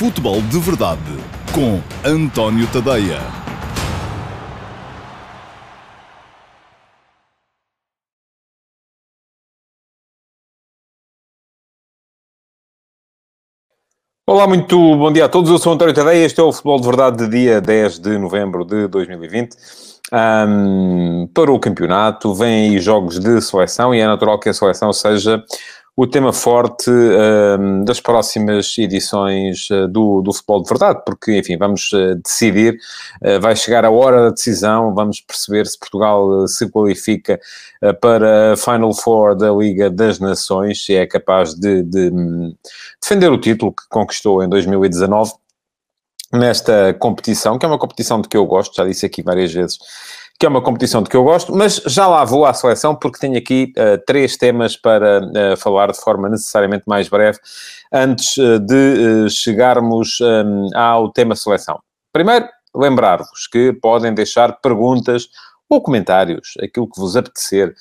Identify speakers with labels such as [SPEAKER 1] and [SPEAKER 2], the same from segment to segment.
[SPEAKER 1] Futebol de Verdade com António Tadeia.
[SPEAKER 2] Olá, muito bom dia a todos. Eu sou António Tadeia. Este é o Futebol de Verdade de dia 10 de novembro de 2020. Um, para o campeonato, vêm aí jogos de seleção e é natural que a seleção seja o tema forte uh, das próximas edições uh, do, do Futebol de Verdade, porque, enfim, vamos uh, decidir, vai chegar a hora da decisão, vamos perceber se Portugal se qualifica para a Final Four da Liga das Nações, se é capaz de, de um, defender o título que conquistou em 2019 nesta competição, que é uma competição de que eu gosto, já disse aqui várias vezes, que é uma competição de que eu gosto, mas já lá vou à seleção porque tenho aqui uh, três temas para uh, falar de forma necessariamente mais breve antes uh, de chegarmos um, ao tema seleção. Primeiro, lembrar-vos que podem deixar perguntas ou comentários, aquilo que vos apetecer,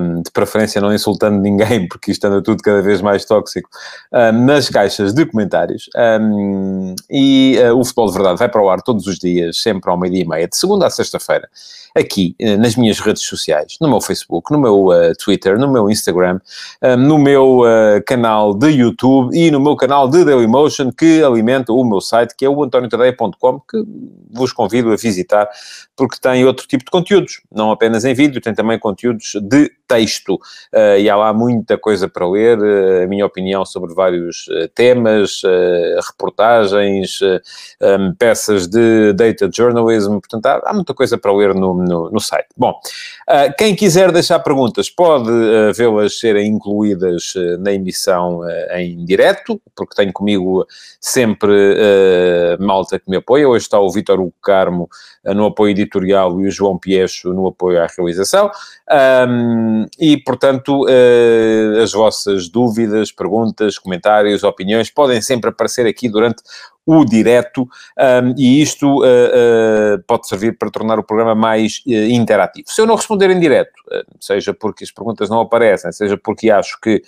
[SPEAKER 2] um, de preferência não insultando ninguém, porque isto anda tudo cada vez mais tóxico, um, nas caixas de comentários. Um, e uh, o Futebol de Verdade vai para o ar todos os dias, sempre ao meio-dia e meia, de segunda a sexta-feira aqui eh, nas minhas redes sociais, no meu Facebook, no meu uh, Twitter, no meu Instagram, uh, no meu uh, canal de YouTube e no meu canal de Dailymotion, que alimenta o meu site, que é o antoniotadeia.com, que vos convido a visitar, porque tem outro tipo de conteúdos, não apenas em vídeo, tem também conteúdos de texto, e há lá muita coisa para ler, a minha opinião sobre vários temas, reportagens, um, peças de data journalism, portanto, há, há muita coisa para ler no, no, no site. Bom, uh, quem quiser deixar perguntas pode uh, vê-las serem incluídas uh, na emissão em direto, porque tenho comigo sempre malta que me apoia. Hoje está o Vítor Hugo Carmo no apoio editorial e o João No apoio à realização. Um, e, portanto, as vossas dúvidas, perguntas, comentários, opiniões podem sempre aparecer aqui durante o direto, um, e isto uh, uh, pode servir para tornar o programa mais uh, interativo. Se eu não responder em direto, seja porque as perguntas não aparecem, seja porque acho que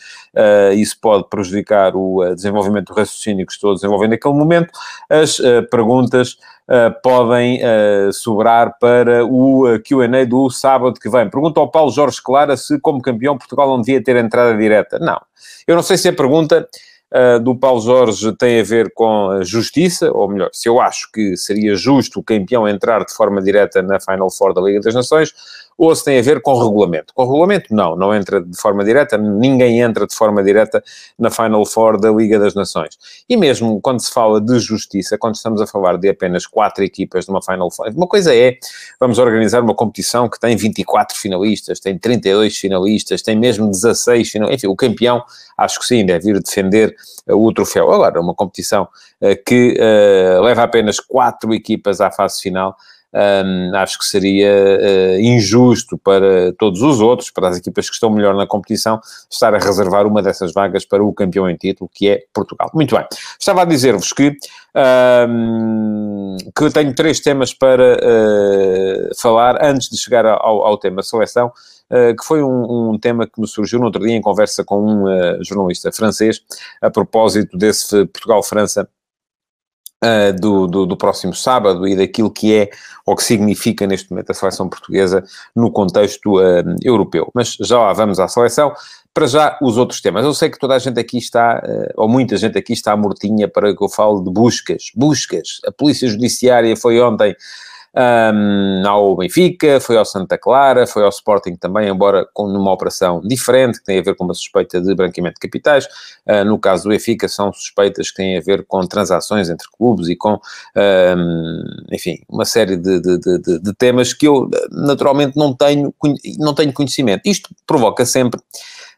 [SPEAKER 2] isso pode prejudicar o desenvolvimento do raciocínio que estou a desenvolver naquele momento, as perguntas podem sobrar para o Q&A do sábado que vem. Pergunta ao Paulo Jorge Clara se, como campeão, Portugal não devia ter entrada direta. Não. Eu não sei se a pergunta uh, do Paulo Jorge tem a ver com a justiça, ou melhor, se eu acho que seria justo o campeão entrar de forma direta na Final Four da Liga das Nações, ou se tem a ver com regulamento. Com regulamento, não, não entra de forma direta, ninguém entra de forma direta na Final Four da Liga das Nações. E mesmo quando se fala de justiça, quando estamos a falar de apenas quatro equipas numa Final Four, uma coisa é, vamos organizar uma competição que tem 24 finalistas, tem 32 finalistas, tem mesmo 16 finalistas, enfim, o campeão, acho que sim, deve ir defender uh, o troféu. Agora, uma competição uh, que uh, leva apenas quatro equipas à fase final, um, acho que seria uh, injusto para todos os outros, para as equipas que estão melhor na competição, estar a reservar uma dessas vagas para o campeão em título, que é Portugal. Muito bem. Estava a dizer-vos que, um, que tenho três temas para uh, falar antes de chegar ao, ao tema seleção. Uh, que foi um, um, tema que me surgiu no outro dia em conversa com um jornalista francês a propósito desse Portugal-França uh, do, do, do, próximo sábado e daquilo que é ou que significa neste momento a seleção portuguesa no contexto uh, europeu. Mas já lá vamos à seleção. Para já, os outros temas. Eu sei que toda a gente aqui está, uh, ou muita gente aqui está mortinha para que eu fale de buscas. Buscas. A Polícia Judiciária foi ontem um, ao Benfica, foi ao Santa Clara, foi ao Sporting também, embora com uma operação diferente, que tem a ver com uma suspeita de branqueamento de capitais. Uh, no caso do Benfica, são suspeitas que têm a ver com transações entre clubes e com, um, enfim, uma série de, de, de, de, temas que eu naturalmente não tenho, não tenho conhecimento. Isto provoca sempre.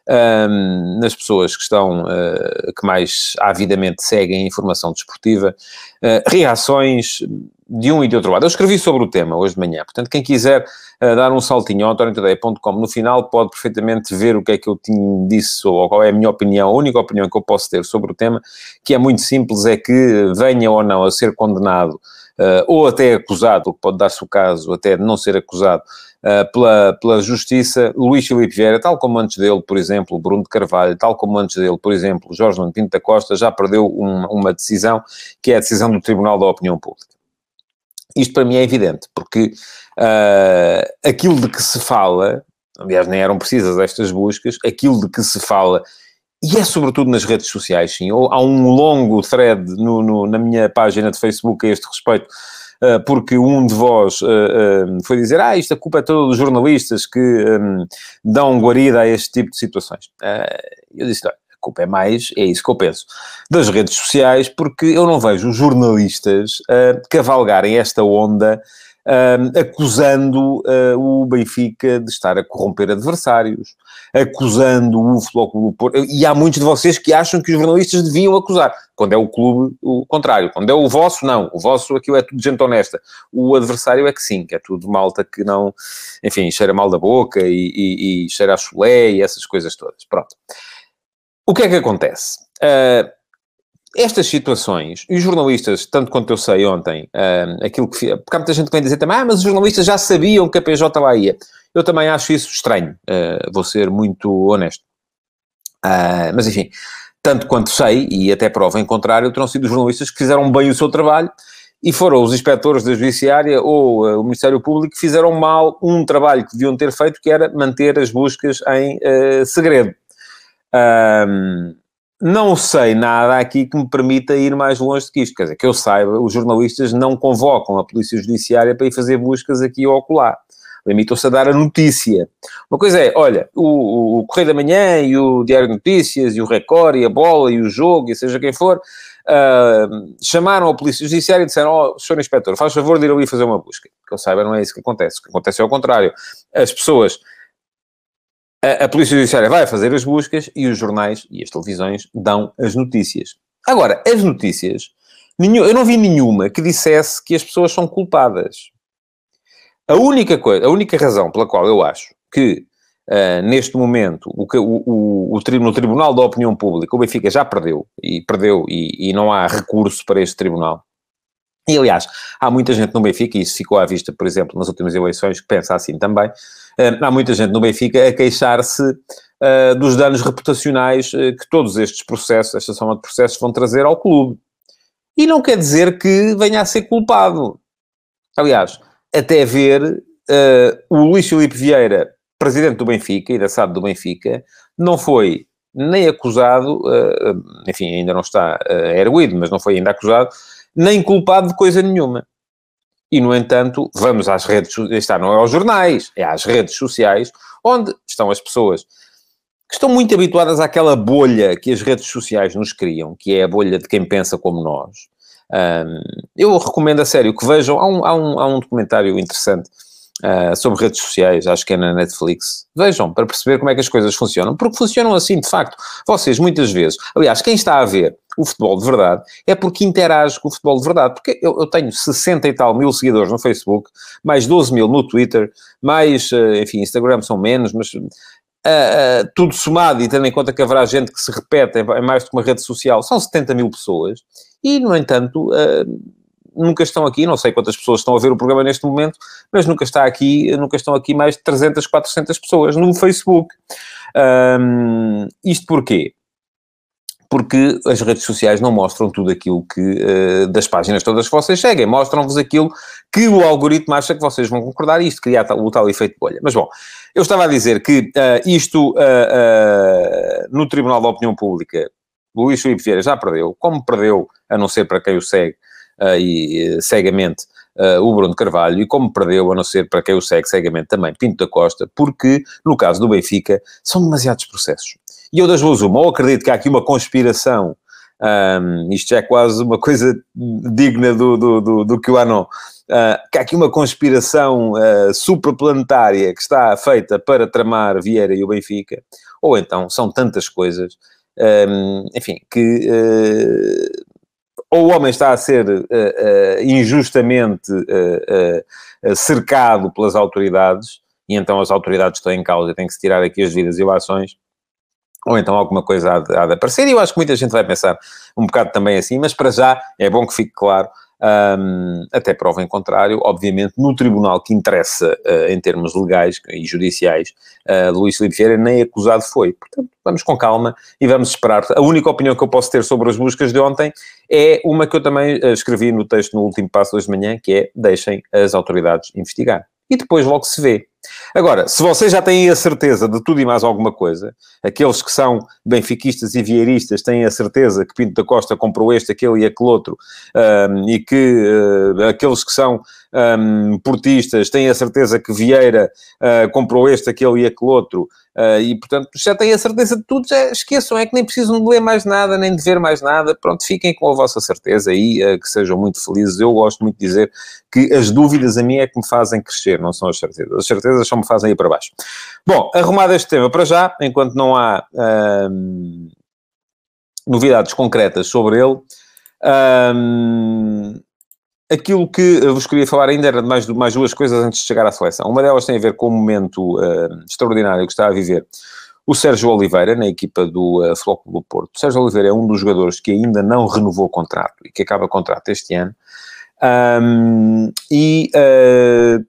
[SPEAKER 2] Um, nas pessoas que estão, uh, que mais avidamente seguem a informação desportiva, uh, reações de um e de outro lado. Eu escrevi sobre o tema hoje de manhã, portanto, quem quiser uh, dar um saltinho ao antoniotadeia.com no final pode perfeitamente ver o que é que eu tinha disse ou qual é a minha opinião, a única opinião que eu posso ter sobre o tema, que é muito simples, é que venha ou não a ser condenado uh, ou até acusado, pode dar-se o caso até de não ser acusado, pela, pela Justiça, Luís Filipe Vieira, tal como antes dele, por exemplo, Bruno de Carvalho, tal como antes dele, por exemplo, Jorge Nuno Pinto da Costa, já perdeu uma, uma decisão, que é a decisão do Tribunal da Opinião Pública. Isto para mim é evidente, porque uh, aquilo de que se fala, aliás, nem eram precisas estas buscas, aquilo de que se fala, e é sobretudo nas redes sociais, sim. Há um longo thread no, no, na minha página de Facebook a este respeito, porque um de vós uh, uh, foi dizer: Ah, isto a culpa é toda dos jornalistas que dão guarida a este tipo de situações. eu disse: a culpa é mais, é isso que eu penso, das redes sociais, porque eu não vejo os jornalistas cavalgarem esta onda acusando uh, o Benfica de estar a corromper adversários, acusando o Flóculo Porto, e há muitos de vocês que acham que os jornalistas deviam acusar, quando é o clube o contrário, quando é o vosso, não, o vosso aquilo é tudo gente honesta, o adversário é que sim, que é tudo malta que não, enfim, cheira mal da boca e, e, e cheira a chulé e essas coisas todas, pronto. O que é que acontece? Uh, estas situações, e os jornalistas, tanto quanto eu sei ontem, aquilo que... Porque há muita gente que vem dizer também, ah, mas os jornalistas já sabiam que a PJ lá ia. Eu também acho isso estranho, uh, vou ser muito honesto. Uh, mas enfim, tanto quanto sei, e até prova em contrário, terão sido os jornalistas que fizeram bem o seu trabalho e foram os inspectores da Judiciária ou uh, o Ministério Público que fizeram mal um trabalho que deviam ter feito, que era manter as buscas em segredo. Um, não sei nada aqui que me permita ir mais longe do que isto. Quer dizer, que eu saiba, os jornalistas não convocam a Polícia Judiciária para ir fazer buscas aqui ou acolá. Limitam-se a dar a notícia. Uma coisa é, olha, o, o, Correio da Manhã e o Diário de Notícias e o Record e a Bola e o Jogo e seja quem for, uh, chamaram a Polícia Judiciária e disseram, oh, Sr. Inspetor, faz favor de ir ali fazer uma busca. Que eu saiba, não é isso que acontece. O que acontece é ao contrário. As pessoas a, Polícia Judiciária vai fazer as buscas e os jornais e as televisões dão as notícias. Agora, as notícias, nenhum, eu não vi nenhuma que dissesse que as pessoas são culpadas. A única coisa, a única razão pela qual eu acho que uh, neste momento o, o, o, o, Tribunal da Opinião Pública o Benfica já perdeu e perdeu e, e não há recurso para este tribunal. E aliás, há muita gente no Benfica, e isso ficou à vista, por exemplo, nas últimas eleições, que pensa assim também, há muita gente no Benfica a queixar-se uh, dos danos reputacionais uh, que todos estes processos, esta soma de processos, vão trazer ao clube. E não quer dizer que venha a ser culpado. Aliás, até ver uh, o Luís Filipe Vieira, presidente do Benfica e da SAD do Benfica, não foi nem acusado, enfim, ainda não está erguido, mas não foi ainda acusado, nem culpado de coisa nenhuma. E, no entanto, vamos às redes, está, não é aos jornais, é às redes sociais, onde estão as pessoas que estão muito habituadas àquela bolha que as redes sociais nos criam, que é a bolha de quem pensa como nós. Um, eu recomendo a sério que vejam, há um, há um, há um documentário interessante uh, sobre redes sociais, acho que é na Netflix. Vejam, para perceber como é que as coisas funcionam, porque funcionam assim, de facto. Vocês, muitas vezes, aliás, quem está a ver o futebol de verdade é porque interage com o futebol de verdade. Porque eu, eu tenho 60 e tal mil seguidores no Facebook, mais 12 mil no Twitter, mais, uh, enfim, Instagram são menos, mas uh, uh, tudo somado e tendo em conta que haverá gente que se repete em mais do que uma rede social, são 70 mil pessoas. E, no entanto, nunca estão aqui, não sei quantas pessoas estão a ver o programa neste momento, mas nunca está aqui, nunca estão aqui mais de 300, 400 pessoas no Facebook. Um, isto porquê? Porque as redes sociais não mostram tudo aquilo que, uh, das páginas todas que vocês seguem, mostram-vos aquilo que o algoritmo acha que vocês vão concordar e isto cria o tal efeito bolha. Mas bom, eu estava a dizer que uh, isto uh, no Tribunal da Opinião Pública, Luís Filipe Vieira já perdeu, como perdeu, a não ser para quem o segue, e cegamente uh, o Bruno Carvalho, e como perdeu, a não ser para quem o segue cegamente também, Pinto da Costa, porque, no caso do Benfica, são demasiados processos. E eu das duas uma, ou acredito que há aqui uma conspiração, um, isto é quase uma coisa digna do, do, do, do que o Anon, uh, que há aqui uma conspiração uh, supraplanetária que está feita para tramar Vieira e o Benfica, ou então são tantas coisas, um, enfim, que uh, ou o homem está a ser uh, uh, injustamente uh, cercado pelas autoridades, e então as autoridades estão em causa e têm que se tirar aqui as devidas ilações, ou então alguma coisa há de, há de aparecer, e eu acho que muita gente vai pensar um bocado também assim, mas para já é bom que fique claro um, até prova em contrário, obviamente, no tribunal que interessa uh, em termos legais e judiciais, uh, Luís Filipe Vieira nem acusado foi. Portanto, vamos com calma e vamos esperar. A única opinião que eu posso ter sobre as buscas de ontem é uma que eu também uh, escrevi no texto no último passo de manhã, que é deixem as autoridades investigar. E depois logo se vê. Agora, se vocês já têm a certeza de tudo e mais alguma coisa, aqueles que são benfiquistas e vieiristas têm a certeza que Pinto da Costa comprou este, aquele e aquele outro, um, e que uh, aqueles que são um, portistas têm a certeza que Vieira uh, comprou este, aquele e aquele outro, uh, e portanto já têm a certeza de tudo, já esqueçam, é que nem precisam de ler mais nada, nem de ver mais nada, pronto, fiquem com a vossa certeza aí, uh, que sejam muito felizes. Eu gosto muito de dizer que as dúvidas a mim é que me fazem crescer, não são as certezas. As certezas só me fazem ir para baixo. Bom, arrumado este tema para já, enquanto não há novidades concretas sobre ele. Um, Aquilo que vos queria falar ainda era de mais, mais duas coisas antes de chegar à seleção. Uma delas tem a ver com o momento uh, extraordinário que está a viver o Sérgio Oliveira, na equipa do uh, Flóculo do Porto. O Sérgio Oliveira é um dos jogadores que ainda não renovou o contrato e que acaba o contrato este ano. Um, e, uh,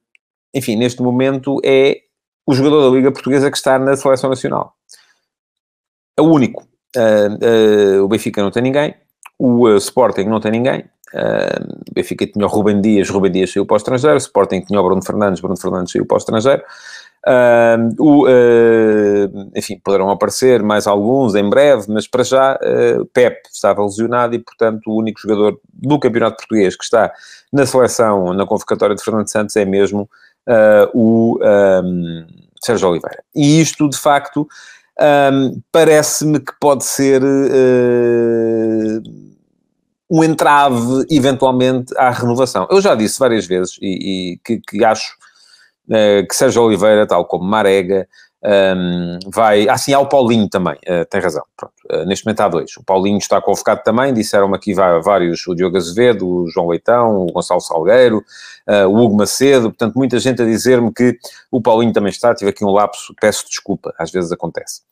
[SPEAKER 2] enfim, neste momento é o jogador da Liga Portuguesa que está na Seleção Nacional. É o único. Uh, o Benfica não tem ninguém, o Sporting não tem ninguém, Uh, Benfica tinha o Rubem Dias, Rubem Dias saiu para o estrangeiro, Sporting tinha o Bruno Fernandes, Bruno Fernandes saiu para o estrangeiro. Uh, o, uh, enfim, poderão aparecer mais alguns em breve, mas para já uh, Pep estava lesionado e, portanto, o único jogador do Campeonato Português que está na seleção, na convocatória de Fernando Santos, é mesmo o um, Sérgio Oliveira. E isto, de facto, um, parece-me que pode ser um entrave, eventualmente, à renovação. Eu já disse várias vezes e, e que, que, acho uh, que Sérgio Oliveira, tal como Marega, um, ehm, vai... Assim, há o Paulinho também, uh, tem razão. Pronto, uh, neste momento há dois. O Paulinho está convocado também, disseram-me aqui vários, o Diogo Azevedo, o João Leitão, o Gonçalo Salgueiro, o Hugo Macedo, portanto, muita gente a dizer-me que o Paulinho também está, tive aqui um lapso, peço desculpa, às vezes acontece.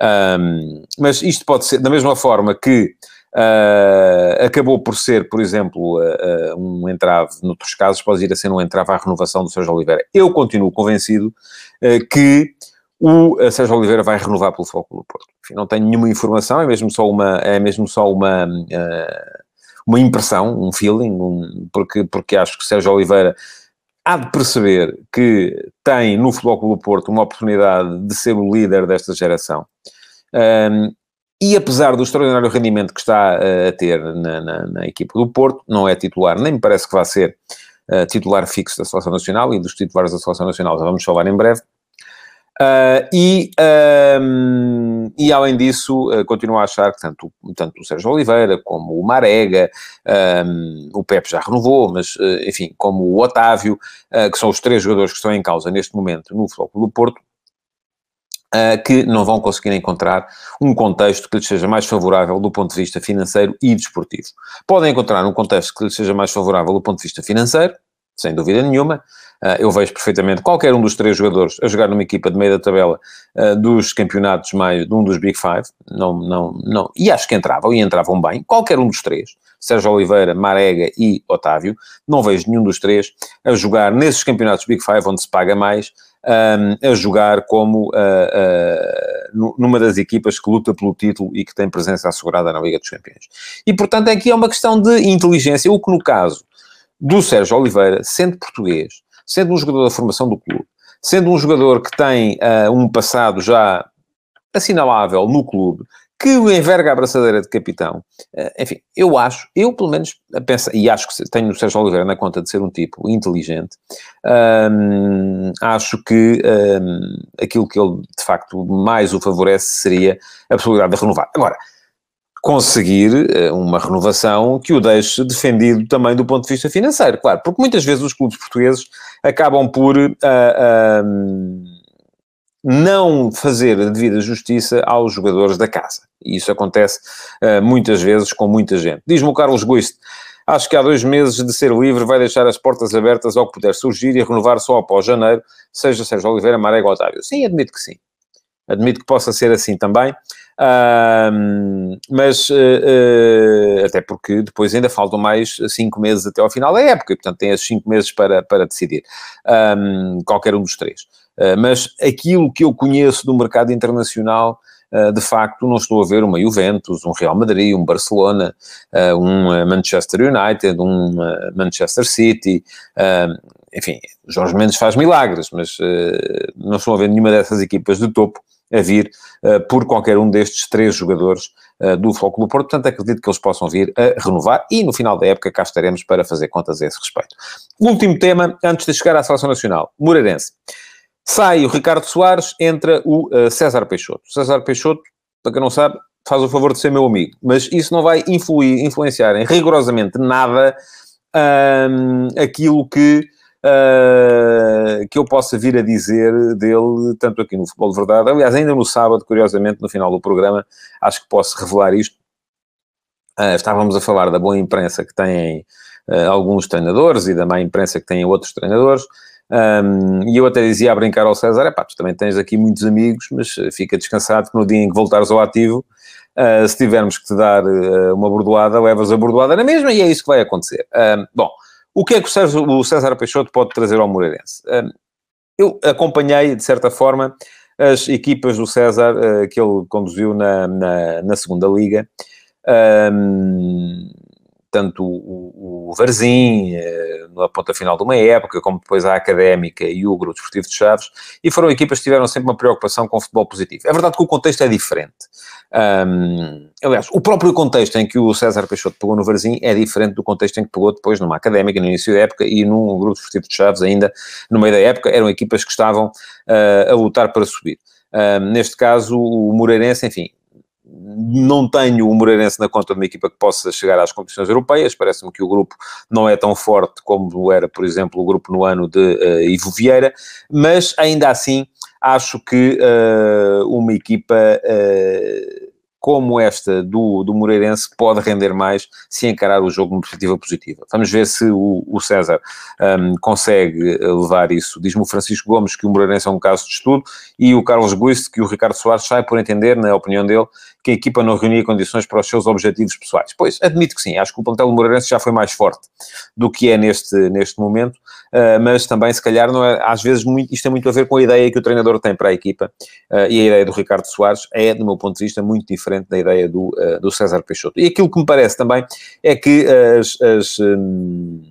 [SPEAKER 2] Um, ehm, mas isto pode ser, da mesma forma que Uh, acabou por ser, por exemplo, uh, uh, um entrave, noutros casos, pode ir a ser um entrave à renovação do Sérgio Oliveira. Eu continuo convencido que o Sérgio Oliveira vai renovar pelo Futebol do Porto. Enfim, não tenho nenhuma informação, é mesmo só uma, é mesmo só uma, uma impressão, um feeling, um, porque, porque acho que o Sérgio Oliveira há de perceber que tem no Futebol do Porto uma oportunidade de ser o líder desta geração. Um, e apesar do extraordinário rendimento que está uh, a ter na, na, na, equipa do Porto, não é titular, nem me parece que vá ser uh, titular fixo da Seleção Nacional e dos titulares da Seleção Nacional, já vamos falar em breve. Uh, e, ehm, e além disso, continuo a achar que tanto, tanto o Sérgio Oliveira como o Marega, ehm, o Pepe já renovou, mas enfim, como o Otávio, que são os três jogadores que estão em causa neste momento no Futebol do Porto, uh, que não vão conseguir encontrar um contexto que lhes seja mais favorável do ponto de vista financeiro e desportivo. Podem encontrar um contexto que lhes seja mais favorável do ponto de vista financeiro, sem dúvida nenhuma. Uh, eu vejo perfeitamente qualquer um dos três jogadores a jogar numa equipa de meio da tabela uh, dos campeonatos mais de um dos Big Five, não, não, não, e acho que entravam, e entravam bem, qualquer um dos três, Sérgio Oliveira, Marega e Otávio, não vejo nenhum dos três a jogar nesses campeonatos Big Five onde se paga mais, um, a jogar como uh, uh, numa das equipas que luta pelo título e que tem presença assegurada na Liga dos Campeões. E, portanto, aqui é uma questão de inteligência, o que no caso do Sérgio Oliveira, sendo português, sendo um jogador da formação do clube, sendo um jogador que tem uh, um passado já assinalável no clube, que enverga a abraçadeira de capitão. Eh, enfim, eu acho, eu pelo menos penso, e acho que tenho o Sérgio Oliveira na conta de ser um tipo inteligente, acho que aquilo que ele de facto mais o favorece seria a possibilidade de renovar. Agora, conseguir eh, uma renovação que o deixe defendido também do ponto de vista financeiro, claro, porque muitas vezes os clubes portugueses acabam por. Uh, uh, não fazer a devida justiça aos jogadores da casa. E isso acontece uh, muitas vezes com muita gente. Diz-me o Carlos Guiste, acho que há dois meses de ser livre vai deixar as portas abertas ao que puder surgir e renovar só após janeiro, seja Sérgio Oliveira, Marega ou Otávio. Sim, admito que sim. Admito que possa ser assim também. Uh, mas uh, uh, até porque depois ainda faltam mais cinco meses até ao final da época, portanto tem esses cinco meses para, para decidir. Um, qualquer um dos três. Ah, mas aquilo que eu conheço do mercado internacional, de facto, não estou a ver uma Juventus, um Real Madrid, um Barcelona, um Manchester United, um Manchester City, enfim, Jorge Mendes faz milagres, mas não estou a ver nenhuma dessas equipas de topo a vir uh, por qualquer um destes três jogadores uh, do Flóculo Porto. Portanto, acredito que eles possam vir a renovar e no final da época cá estaremos para fazer contas a esse respeito. Último tema, antes de chegar à Seleção Nacional. Moreirense. Sai o Ricardo Soares, entra o uh, César Peixoto. César Peixoto, para quem não sabe, faz o favor de ser meu amigo, mas isso não vai influir, influenciar em rigorosamente nada um, aquilo que uh, que eu possa vir a dizer dele, tanto aqui no Futebol de Verdade, aliás, ainda no sábado, curiosamente, no final do programa, acho que posso revelar isto. Uh, estávamos a falar da boa imprensa que têm uh, alguns treinadores e da má imprensa que têm outros treinadores. Um, e eu até dizia a brincar ao César: pá, tu também tens aqui muitos amigos, mas fica descansado que no dia em que voltares ao ativo, uh, se tivermos que te dar uh, uma bordoada, levas a bordoada na mesma, e é isso que vai acontecer. bom, o que é que o César, o César Peixoto pode trazer ao Moreirense? Eu acompanhei, de certa forma, as equipas do César uh, que ele conduziu na, na, na segunda liga. Um, tanto o, o Varzim, eh, na ponta final de uma época, como depois a Académica e o Grupo Desportivo de Chaves, e foram equipas que tiveram sempre uma preocupação com o futebol positivo. É verdade que o contexto é diferente. Um, aliás, o próprio contexto em que o César Peixoto pegou no Varzim é diferente do contexto em que pegou depois numa Académica, no início da época, e num Grupo Desportivo de Chaves ainda no meio da época, eram equipas que estavam uh, a lutar para subir. neste caso, o Moreirense, enfim, não tenho o Moreirense na conta de uma equipa que possa chegar às competições europeias. Parece-me que o grupo não é tão forte como era, por exemplo, o grupo no ano de uh, Ivo Vieira, mas ainda assim acho que uh, uma equipa. Uh, como esta do, do Moreirense pode render mais se encarar o jogo numa perspectiva positiva. Vamos ver se o, o César um, consegue levar isso. Diz-me o Francisco Gomes que o Moreirense é um caso de estudo e o Carlos Guiste que o Ricardo Soares sai por entender, na opinião dele, que a equipa não reunia condições para os seus objetivos pessoais. Pois, admito que sim, acho que o plantel do Moreirense já foi mais forte do que é neste, neste momento, mas também, se calhar, não é, às vezes muito, isto tem muito a ver com a ideia que o treinador tem para a equipa uh, e a ideia do Ricardo Soares é, do meu ponto de vista, muito diferente da ideia do, uh, do César Peixoto. E aquilo que me parece também é que as... as um,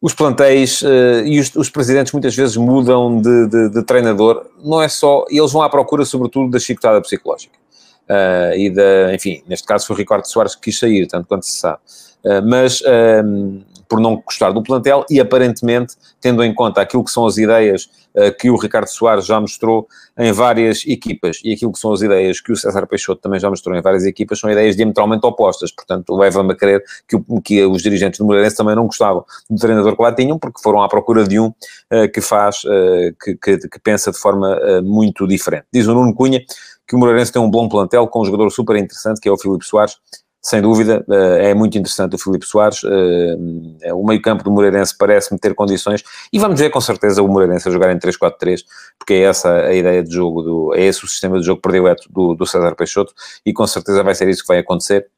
[SPEAKER 2] os plantéis uh, e os, os, presidentes muitas vezes mudam de, de, de, treinador, não é só, eles vão à procura sobretudo da chicotada psicológica. Uh, e da, enfim, neste caso foi o Ricardo Soares que quis sair, tanto quanto se sabe. Uh, mas um, por não gostar do plantel e aparentemente, tendo em conta aquilo que são as ideias uh, que o Ricardo Soares já mostrou em várias equipas e aquilo que são as ideias que o César Peixoto também já mostrou em várias equipas, são ideias diametralmente opostas. Portanto, leva-me a crer que, o, que os dirigentes do Moreirense também não gostavam do treinador que lá tinham, porque foram à procura de um que faz, que, que, que, pensa de forma muito diferente. Diz o Nuno Cunha que o Moreirense tem um bom plantel com um jogador super interessante, que é o Filipe Soares. Sem dúvida, eh, é muito interessante o Filipe Soares. Eh, o meio-campo do Moreirense parece-me ter condições e vamos ver com certeza o Moreirense a jogar em 3-4-3, porque é essa a ideia de jogo, do, é esse o sistema de jogo predileto do, do César Peixoto e com certeza vai ser isso que vai acontecer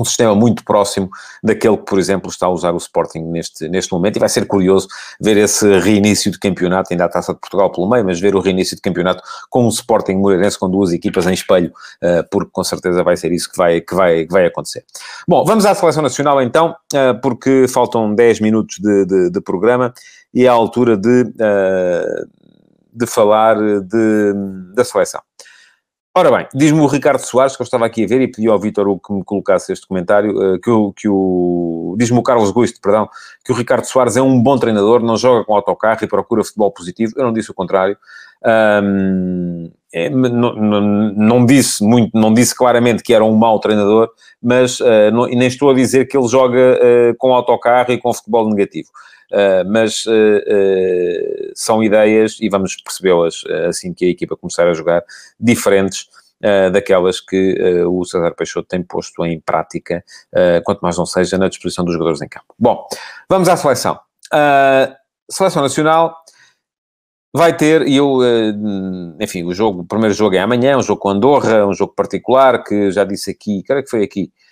[SPEAKER 2] um sistema muito próximo daquele que, por exemplo, está a usar o Sporting neste, neste momento, e vai ser curioso ver esse reinício de campeonato, ainda a Taça de Portugal pelo meio, mas ver o reinício de campeonato com o Sporting Moreirense, com duas equipas em espelho, uh, porque com certeza vai ser isso que vai, que vai, que vai acontecer. Bom, vamos à Seleção Nacional então, uh, porque faltam 10 minutos de, de, de, programa, e é a altura de, uh, de falar de, da seleção. Ora bem, diz-me o Ricardo Soares, que eu estava aqui a ver e pedi ao Vitor que me colocasse este comentário, eh, que o, que o diz-me o Carlos Guiste, perdão, que o Ricardo Soares é um bom treinador, não joga com autocarro e procura futebol positivo. Eu não disse o contrário. Um, é, não, não, não, disse muito, não disse claramente que era um mau treinador, mas uh, não, nem estou a dizer que ele joga uh, com autocarro e com futebol negativo. Mas são ideias, e vamos percebê-las assim que a equipa começar a jogar, diferentes uh, daquelas que uh, o César Peixoto tem posto em prática, uh, quanto mais não seja na disposição dos jogadores em campo. Bom, vamos à seleção. seleção Nacional vai ter, e eu, enfim, o jogo, o primeiro jogo é amanhã, um jogo com Andorra, um jogo particular, que já disse aqui, creio que foi aqui, eh,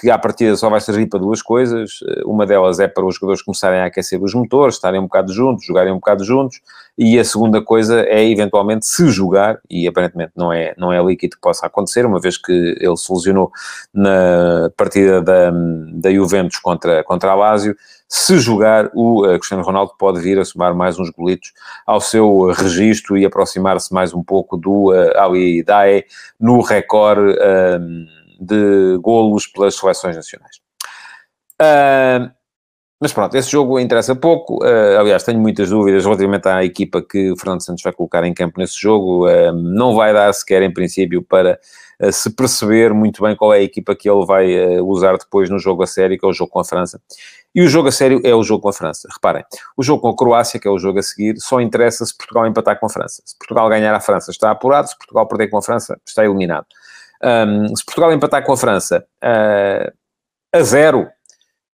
[SPEAKER 2] que à partida só vai servir para duas coisas. Eh, uma delas é para os jogadores começarem a aquecer os motores, estarem um bocado juntos, jogarem um bocado juntos, e a segunda coisa é, eventualmente, se jogar, e aparentemente não é, não é líquido que possa acontecer, uma vez que ele se lesionou na partida da, da Juventus contra, contra a Lazio, se jogar, o uh, Cristiano Ronaldo pode vir a somar mais uns golitos ao seu registro e aproximar-se mais um pouco do uh, Ali Dae no recorde... Uh, de golos pelas seleções nacionais. Uh, mas pronto, esse jogo interessa pouco. Uh, aliás, tenho muitas dúvidas relativamente à equipa que o Fernando Santos vai colocar em campo nesse jogo. Uh, não vai dar sequer, em princípio, para se perceber muito bem qual é a equipa que ele vai usar depois no jogo a sério, que é o jogo com a França. E o jogo a sério é o jogo com a França. Reparem, o jogo com a Croácia, que é o jogo a seguir, só interessa se Portugal empatar com a França. Se Portugal ganhar a França, está apurado. Se Portugal perder com a França, está eliminado. Um, se Portugal empatar com a França uh, a zero,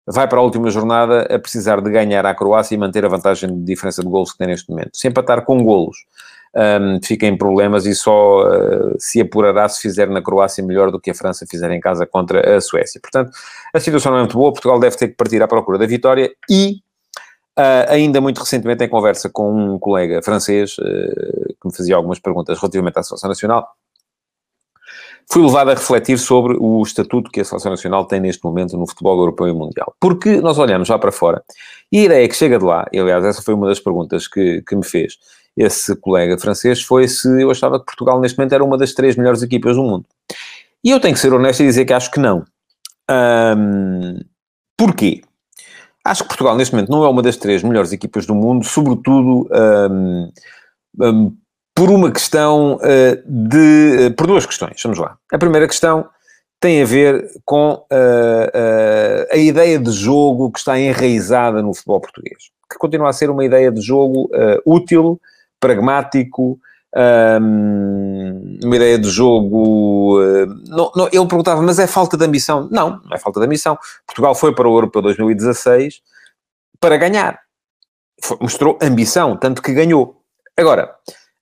[SPEAKER 2] vai para a última jornada a precisar de ganhar à Croácia e manter a vantagem de diferença de golos que tem neste momento. Se empatar com golos, um, fica em problemas e só uh, se apurará se fizer na Croácia melhor do que a França fizer em casa contra a Suécia. Portanto, a situação não é muito boa. Portugal deve ter que partir à procura da vitória e, uh, ainda muito recentemente, em conversa com um colega francês uh, que me fazia algumas perguntas relativamente à seleção nacional, fui levado a refletir sobre o estatuto que a Seleção Nacional tem neste momento no futebol europeu e mundial. Porque nós olhamos lá para fora e a ideia que chega de lá, e aliás, essa foi uma das perguntas que, que me fez esse colega francês, foi se eu achava que Portugal neste momento era uma das três melhores equipas do mundo. E eu tenho que ser honesto e dizer que acho que não. Porquê? Acho que Portugal neste momento não é uma das três melhores equipas do mundo, sobretudo por uma questão uh, de. Uh, por duas questões, vamos lá. A primeira questão tem a ver com uh, a ideia de jogo que está enraizada no futebol português, que continua a ser uma ideia de jogo útil, pragmático, um, uma ideia de jogo. Não, não, ele perguntava, mas é falta de ambição? Não, não é falta de ambição. Portugal foi para o Europeu 2016 para ganhar. Foi, mostrou ambição, tanto que ganhou. Agora,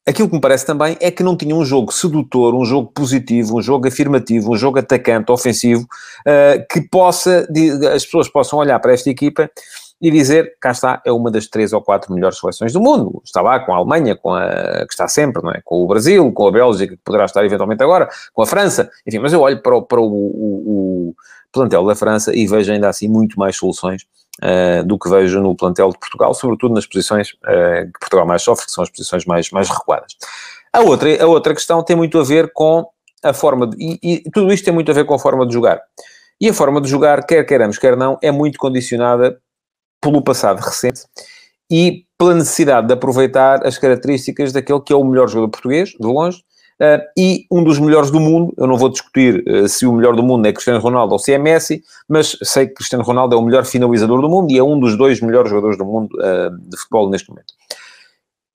[SPEAKER 2] Aquilo que me parece também é que não tinha um jogo sedutor, um jogo positivo, um jogo afirmativo, um jogo atacante, ofensivo, uh, que possa, as pessoas possam olhar para esta equipa e dizer, cá está, é uma das três ou quatro melhores seleções do mundo. Está lá com a Alemanha, com a, que está sempre, não é? Com o Brasil, com a Bélgica, que poderá estar eventualmente agora, com a França, enfim, mas eu olho para o, para o, o, o plantel da França e vejo ainda assim muito mais soluções uh, do que vejo no plantel de Portugal, sobretudo nas posições uh, que Portugal mais sofre, que são as posições mais, mais recuadas. A outra, a outra questão tem muito a ver com a forma de, e, e tudo isto tem muito a ver com a forma de jogar. E a forma de jogar, quer queiramos, quer não, é muito condicionada pelo passado recente e pela necessidade de aproveitar as características daquele que é o melhor jogador português, de longe, Uh, e um dos melhores do mundo, eu não vou discutir uh, se o melhor do mundo é Cristiano Ronaldo ou se é Messi, mas sei que Cristiano Ronaldo é o melhor finalizador do mundo e é um dos dois melhores jogadores do mundo uh, de futebol neste momento.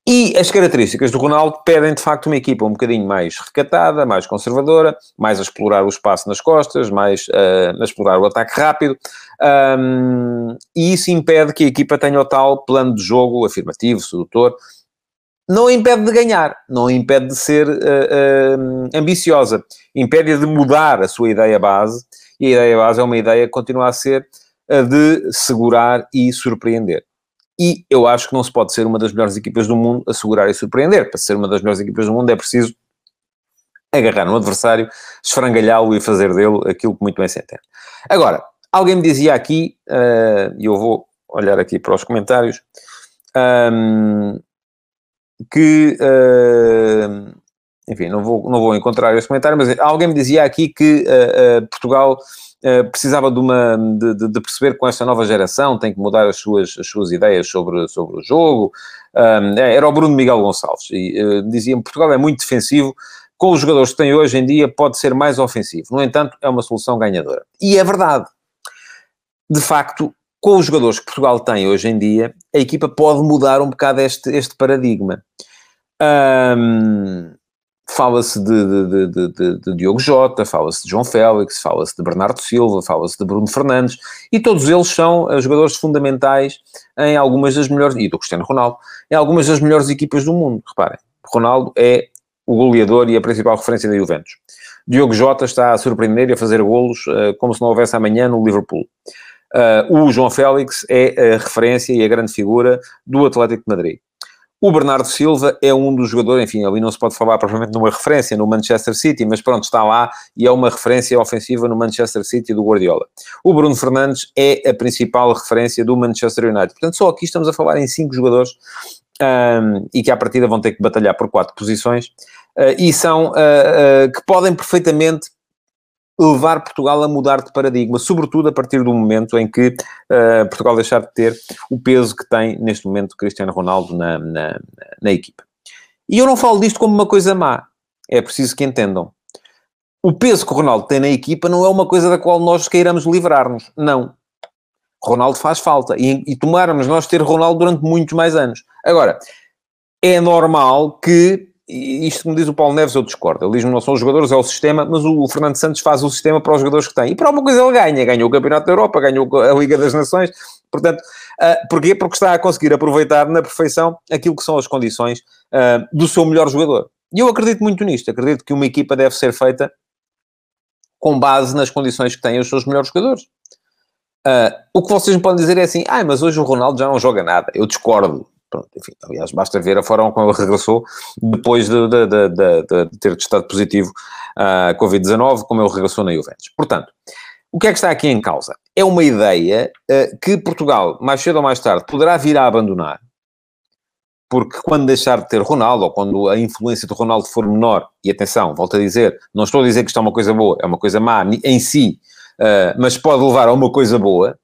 [SPEAKER 2] E as características do Ronaldo pedem, de facto, uma equipa um bocadinho mais recatada, mais conservadora, mais a explorar o espaço nas costas, mais uh, a explorar o ataque rápido. Um, e isso impede que a equipa tenha o tal plano de jogo afirmativo, sedutor, não impede de ganhar, não impede de ser uh, uh, ambiciosa, impede de mudar a sua ideia base, e a ideia base é uma ideia que continua a ser a de segurar e surpreender. E eu acho que não se pode ser uma das melhores equipas do mundo a segurar e surpreender. Para ser uma das melhores equipas do mundo é preciso agarrar um adversário, esfrangalhá-lo e fazer dele aquilo que muito bem se entende. Agora, alguém me dizia aqui, uh, e eu vou olhar aqui para os comentários, um, que, uh, enfim, não vou, não vou encontrar esse comentário, mas alguém me dizia aqui que uh, Portugal precisava de, uma, de, de, perceber com esta nova geração tem que mudar as suas, as suas ideias sobre, sobre o jogo. Um, é, era o Bruno Miguel Gonçalves e dizia-me Portugal é muito defensivo, com os jogadores que tem hoje em dia pode ser mais ofensivo. No entanto, é uma solução ganhadora. E é verdade. De facto, com os jogadores que Portugal tem hoje em dia, a equipa pode mudar um bocado este, este paradigma. Um, fala-se de, de, de, de, Diogo Jota, fala-se de João Félix, fala-se de Bernardo Silva, fala-se de Bruno Fernandes, e todos eles são uh, jogadores fundamentais em algumas das melhores, e do Cristiano Ronaldo, em algumas das melhores equipas do mundo. Reparem, Ronaldo é o goleador e a principal referência da Juventus. Diogo Jota está a surpreender e a fazer golos uh, como se não houvesse amanhã no Liverpool. Uh, o João Félix é a referência e a grande figura do Atlético de Madrid. O Bernardo Silva é um dos jogadores, enfim, ali não se pode falar provavelmente numa referência no Manchester City, mas pronto, está lá e é uma referência ofensiva no Manchester City do Guardiola. O Bruno Fernandes é a principal referência do Manchester United. Portanto, só aqui estamos a falar em cinco jogadores um, e que à partida vão ter que batalhar por quatro posições uh, e são uh, uh, que podem perfeitamente levar Portugal a mudar de paradigma, sobretudo a partir do momento em que uh, Portugal deixar de ter o peso que tem neste momento Cristiano Ronaldo na, na, na equipa. E eu não falo disto como uma coisa má, é preciso que entendam. O peso que o Ronaldo tem na equipa não é uma coisa da qual nós queiramos livrar-nos, não. Ronaldo faz falta e, e tomáramos nós ter Ronaldo durante muitos mais anos. Agora, é normal que isto como diz o Paulo Neves, eu discordo. Ele diz não são os jogadores, é o sistema, mas o Fernando Santos faz o sistema para os jogadores que tem. E para alguma coisa ele ganha. Ganhou o Campeonato da Europa, ganhou a Liga das Nações. Portanto, uh, porquê? Porque está a conseguir aproveitar na perfeição aquilo que são as condições uh, do seu melhor jogador. E eu acredito muito nisto. Acredito que uma equipa deve ser feita com base nas condições que têm os seus melhores jogadores. Uh, o que vocês me podem dizer é assim, ah, mas hoje o Ronaldo já não joga nada. Eu discordo. Pronto, enfim, aliás, basta ver a forma como ele regressou depois de, de, de, de ter testado positivo a uh, Covid-19, como ele regressou na Juventus. Portanto, o que é que está aqui em causa? É uma ideia uh, que Portugal, mais cedo ou mais tarde, poderá vir a abandonar, porque quando deixar de ter Ronaldo, ou quando a influência do Ronaldo for menor, e atenção, volto a dizer, não estou a dizer que isto é uma coisa boa, é uma coisa má em si, uh, mas pode levar a uma coisa boa,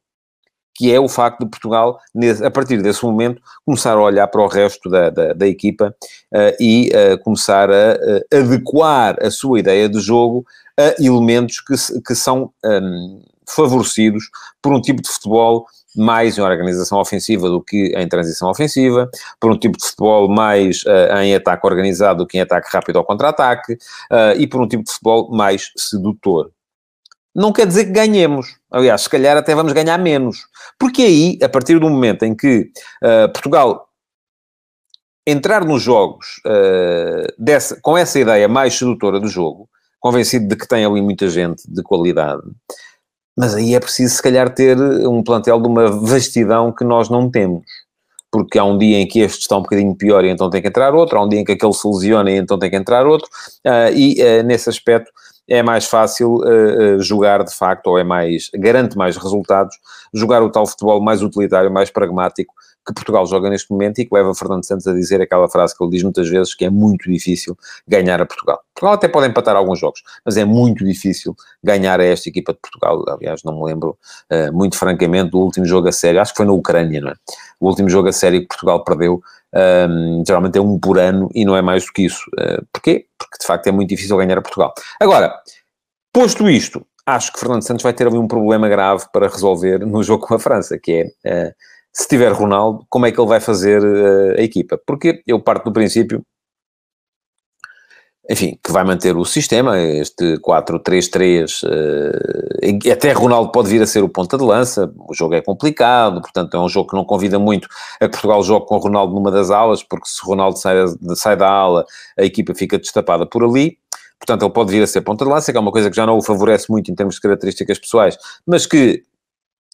[SPEAKER 2] que é o facto de Portugal, a partir desse momento, começar a olhar para o resto da, da, da equipa uh, e uh, começar a uh, adequar a sua ideia de jogo a elementos que, que são um, favorecidos por um tipo de futebol mais em organização ofensiva do que em transição ofensiva, por um tipo de futebol mais uh, em ataque organizado do que em ataque rápido ao contra-ataque, uh, e por um tipo de futebol mais sedutor não quer dizer que ganhemos. Aliás, se calhar até vamos ganhar menos. Porque aí, a partir do momento em que uh, Portugal entrar nos jogos uh, dessa, com essa ideia mais sedutora do jogo, convencido de que tem ali muita gente de qualidade, mas aí é preciso, se calhar, ter um plantel de uma vastidão que nós não temos. Porque há um dia em que este está um bocadinho pior e então tem que entrar outro, há um dia em que aquele se lesiona e então tem que entrar outro, uh, e nesse aspecto é mais fácil uh, jogar de facto, ou é mais, garante mais resultados, jogar o tal futebol mais utilitário, mais pragmático, que Portugal joga neste momento e que leva Fernando Santos a dizer aquela frase que ele diz muitas vezes, que é muito difícil ganhar a Portugal. Portugal até pode empatar alguns jogos, mas é muito difícil ganhar a esta equipa de Portugal. Aliás, não me lembro uh, muito francamente do último jogo a sério, acho que foi na Ucrânia, não é? O último jogo a sério que Portugal perdeu, um, geralmente é um por ano e não é mais do que isso. Uh, porquê? Porque de facto é muito difícil ganhar a Portugal. Agora, posto isto, acho que Fernando Santos vai ter ali um problema grave para resolver no jogo com a França, que é... Uh, se tiver Ronaldo, como é que ele vai fazer uh, a equipa? Porque eu parto do princípio, enfim, que vai manter o sistema, este 4-3-3, uh, até Ronaldo pode vir a ser o ponta de lança, o jogo é complicado, portanto é um jogo que não convida muito a que Portugal jogue com Ronaldo numa das alas, porque se Ronaldo sai, sai da ala, a equipa fica destapada por ali, portanto ele pode vir a ser ponta de lança, que é uma coisa que já não o favorece muito em termos de características pessoais, mas que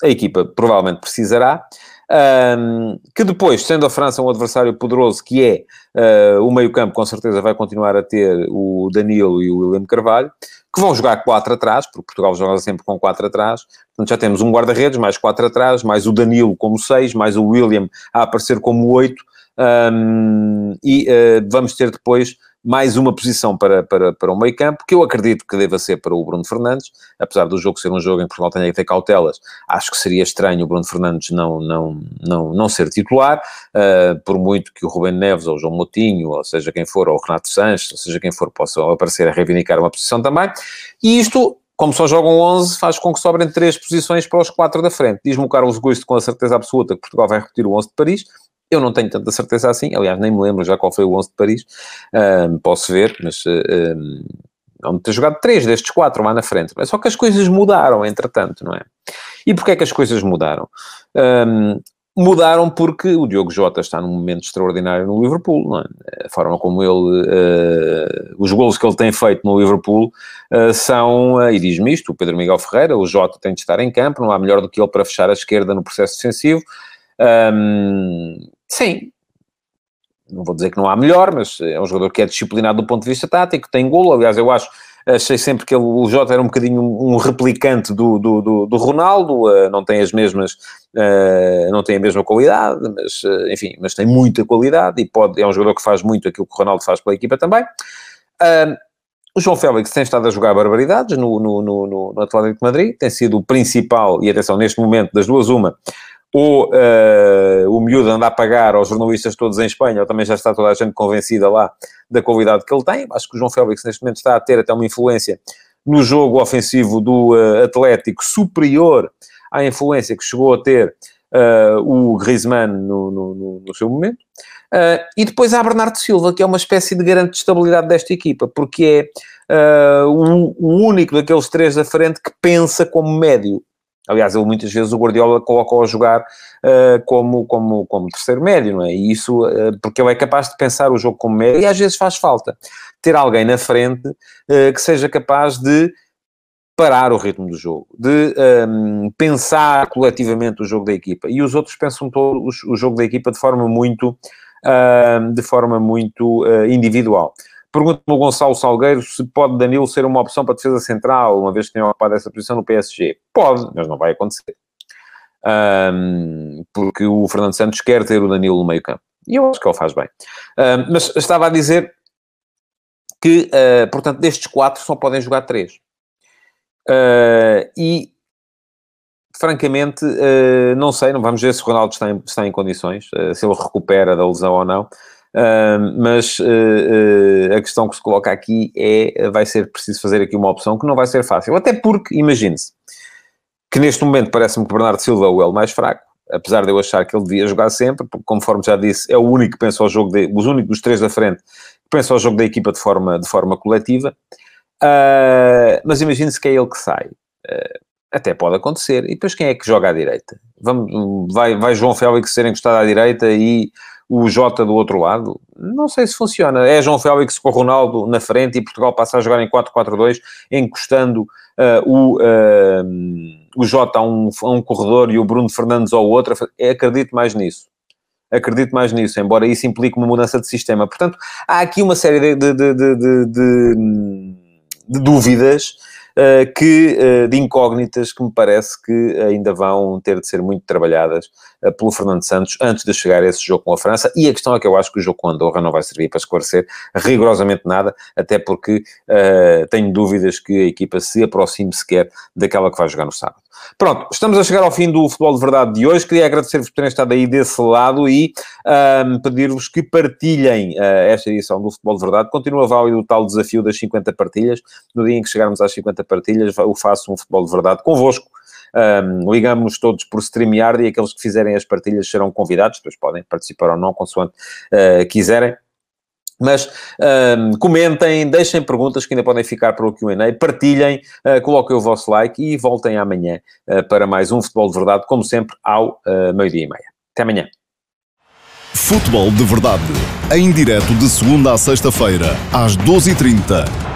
[SPEAKER 2] a equipa provavelmente precisará. Um, que depois, sendo a França um adversário poderoso que é uh, o meio-campo, com certeza vai continuar a ter o Danilo e o William Carvalho, que vão jogar quatro atrás, porque Portugal joga sempre com quatro atrás. Portanto, já temos um guarda-redes, mais quatro atrás, mais o Danilo como seis, mais o William a aparecer como oito. Um, e uh, vamos ter depois mais uma posição para, para, para o meio campo, que eu acredito que deva ser para o Bruno Fernandes, apesar do jogo ser um jogo em que Portugal tenha que ter cautelas, acho que seria estranho o Bruno Fernandes não, não, não, não ser titular, uh, por muito que o Rubem Neves ou o João Moutinho, ou seja quem for, ou o Renato Sanches, ou seja quem for, possam aparecer a reivindicar uma posição também, e isto como só jogam 11, faz com que sobrem três posições para os quatro da frente. Diz-me o Carlos Gusto com a certeza absoluta que Portugal vai repetir o 11 de Paris. Eu não tenho tanta certeza assim, aliás, nem me lembro já qual foi o 11 de Paris. Um, posso ver, mas um, vamos ter jogado três destes quatro lá na frente. Mas só que as coisas mudaram, entretanto, não é? E porquê é que as coisas mudaram? Um, mudaram porque o Diogo Jota está num momento extraordinário no Liverpool, é? A forma como ele, uh, os golos que ele tem feito no Liverpool uh, são, uh, e diz-me isto, o Pedro Miguel Ferreira, o Jota tem de estar em campo, não há melhor do que ele para fechar a esquerda no processo defensivo. Um, sim, não vou dizer que não há melhor, mas é um jogador que é disciplinado do ponto de vista tático, tem golo, aliás, eu acho achei sempre que ele, o Jota era um bocadinho um replicante do, do, do, do Ronaldo, uh, não tem as mesmas, uh, não tem a mesma qualidade, mas, uh, enfim, mas tem muita qualidade e pode, é um jogador que faz muito aquilo que o Ronaldo faz pela equipa também. o João Félix tem estado a jogar barbaridades no, no, no, no Atlético de Madrid, tem sido o principal, e atenção, neste momento, das duas, uma, ou uh, o miúdo anda a pagar aos jornalistas todos em Espanha, ou também já está toda a gente convencida lá da qualidade que ele tem. Acho que o João Félix neste momento está a ter até uma influência no jogo ofensivo do uh, Atlético superior à influência que chegou a ter uh, o Griezmann no, no, no seu momento. E depois há Bernardo Silva, que é uma espécie de garante de estabilidade desta equipa, porque é o, o, único daqueles três da frente que pensa como médio. Aliás, ele muitas vezes o Guardiola coloca-o a jogar uh, como, como, como terceiro médio, não é? E isso, uh, porque ele é capaz de pensar o jogo como médio, e às vezes faz falta ter alguém na frente uh, que seja capaz de parar o ritmo do jogo, de um, ehm, pensar coletivamente o jogo da equipa. E os outros pensam todo o, jogo da equipa de forma muito, ehm, de forma muito individual. Pergunta-me o Gonçalo Salgueiro se pode Danilo ser uma opção para defesa central, uma vez que tem ocupado essa posição no PSG. Pode, mas não vai acontecer. Um, porque o Fernando Santos quer ter o Danilo no meio campo. E eu acho que ele faz bem. Um, mas estava a dizer que, uh, portanto, destes quatro só podem jogar três. Uh, e, francamente, uh, não sei, não vamos ver se o Ronaldo está em, está em condições, se ele recupera da lesão ou não. Uh, mas uh, uh, a questão que se coloca aqui é, vai ser preciso fazer aqui uma opção que não vai ser fácil, até porque, imagine-se, que neste momento parece-me que Bernardo Silva é o L mais fraco, apesar de eu achar que ele devia jogar sempre, porque conforme já disse, é o único que pensa ao jogo, de, os únicos três da frente que pensa ao jogo da equipa de forma, de forma coletiva, mas imagine-se que é ele que sai. até pode acontecer. E depois quem é que joga à direita? Vamos, vai, vai João Félix ser encostado à direita e o Jota do outro lado, não sei se funciona. É João Félix com o Ronaldo na frente e Portugal passa a jogar em 4-4-2, encostando uh, o, uh, o Jota a um, a um corredor e o Bruno Fernandes ao outro. É, acredito mais nisso. Acredito mais nisso, embora isso implique uma mudança de sistema. Portanto, há aqui uma série de, de, de, de dúvidas que, uh, de incógnitas que me parece que ainda vão ter de ser muito trabalhadas uh, pelo Fernando Santos antes de chegar a esse jogo com a França. E a questão é que eu acho que o jogo com Andorra não vai servir para esclarecer rigorosamente nada, até porque tenho dúvidas que a equipa se aproxime sequer daquela que vai jogar no sábado. Pronto, estamos a chegar ao fim do Futebol de Verdade de hoje. Queria agradecer-vos por terem estado aí desse lado e um, pedir-vos que partilhem uh, esta edição do Futebol de Verdade. Continua válido o tal desafio das 50 partilhas. No dia em que chegarmos às 50 partilhas, eu faço um Futebol de Verdade convosco. Um, ligamos todos por StreamYard e aqueles que fizerem as partilhas serão convidados, depois podem participar ou não, consoante uh, quiserem. Mas um, comentem, deixem perguntas que ainda podem ficar para o QA, partilhem, uh, coloquem o vosso like e voltem amanhã uh, para mais um Futebol de Verdade, como sempre, ao uh, meio-dia e meia. Até amanhã.
[SPEAKER 1] Futebol de Verdade, em direto de segunda a sexta-feira, às 12h30